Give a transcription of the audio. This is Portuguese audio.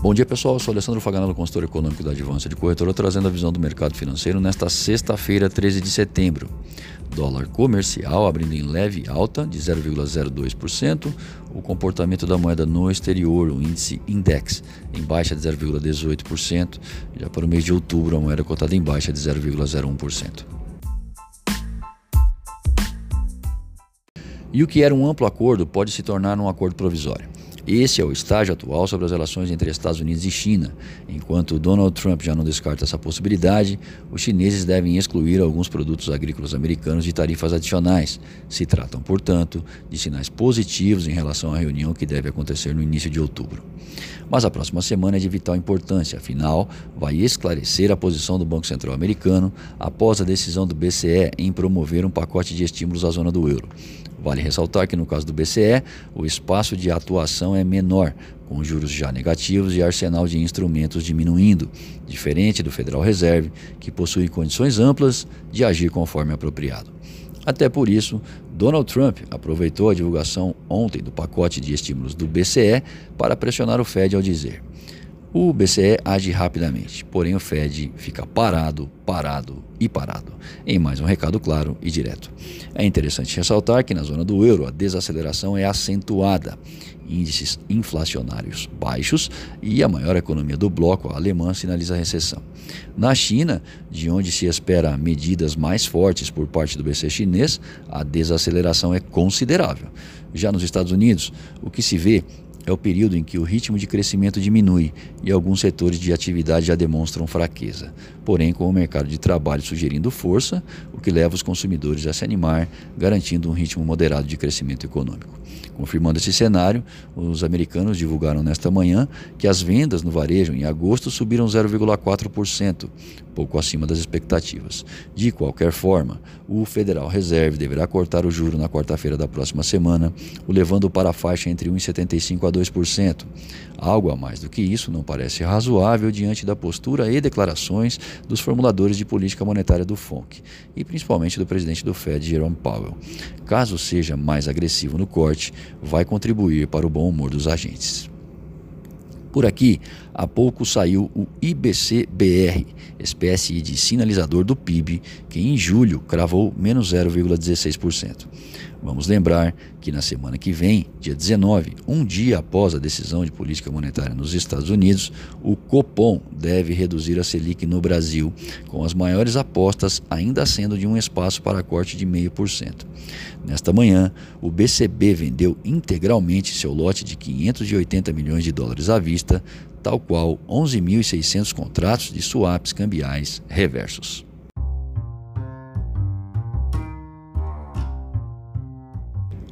Bom dia pessoal, eu sou Alessandro Faganello, consultor econômico da Advança de Corretora, trazendo a visão do mercado financeiro nesta sexta-feira, 13 de setembro. Dólar comercial abrindo em leve alta de 0,02%, o comportamento da moeda no exterior, o índice Index, em baixa de 0,18%, já para o mês de outubro a moeda cotada em baixa de 0,01%. E o que era um amplo acordo pode se tornar um acordo provisório. Esse é o estágio atual sobre as relações entre Estados Unidos e China. Enquanto Donald Trump já não descarta essa possibilidade, os chineses devem excluir alguns produtos agrícolas americanos de tarifas adicionais. Se tratam, portanto, de sinais positivos em relação à reunião que deve acontecer no início de outubro. Mas a próxima semana é de vital importância, afinal, vai esclarecer a posição do Banco Central americano após a decisão do BCE em promover um pacote de estímulos à zona do euro. Vale ressaltar que no caso do BCE, o espaço de atuação é menor, com juros já negativos e arsenal de instrumentos diminuindo, diferente do Federal Reserve, que possui condições amplas de agir conforme apropriado. Até por isso, Donald Trump aproveitou a divulgação ontem do pacote de estímulos do BCE para pressionar o Fed ao dizer: o BCE age rapidamente, porém o Fed fica parado, parado e parado. Em mais um recado claro e direto. É interessante ressaltar que na zona do euro a desaceleração é acentuada. Índices inflacionários baixos e a maior economia do bloco, a alemã, sinaliza recessão. Na China, de onde se espera medidas mais fortes por parte do BCE chinês, a desaceleração é considerável. Já nos Estados Unidos, o que se vê é o período em que o ritmo de crescimento diminui e alguns setores de atividade já demonstram fraqueza, porém com o mercado de trabalho sugerindo força, o que leva os consumidores a se animar, garantindo um ritmo moderado de crescimento econômico. Confirmando esse cenário, os americanos divulgaram nesta manhã que as vendas no varejo em agosto subiram 0,4%, pouco acima das expectativas. De qualquer forma, o Federal Reserve deverá cortar o juro na quarta-feira da próxima semana, o levando para a faixa entre 1,75% a 2%. Algo a mais do que isso não parece razoável diante da postura e declarações dos formuladores de política monetária do FONC e principalmente do presidente do Fed, Jerome Powell. Caso seja mais agressivo no corte, vai contribuir para o bom humor dos agentes. Por aqui, há pouco saiu o IBC-BR, espécie de sinalizador do PIB, que em julho cravou menos 0,16%. Vamos lembrar que na semana que vem, dia 19, um dia após a decisão de política monetária nos Estados Unidos, o Copom deve reduzir a Selic no Brasil, com as maiores apostas ainda sendo de um espaço para corte de 0,5%. Nesta manhã, o BCB vendeu integralmente seu lote de 580 milhões de dólares à vista, tal qual 11.600 contratos de swaps cambiais reversos.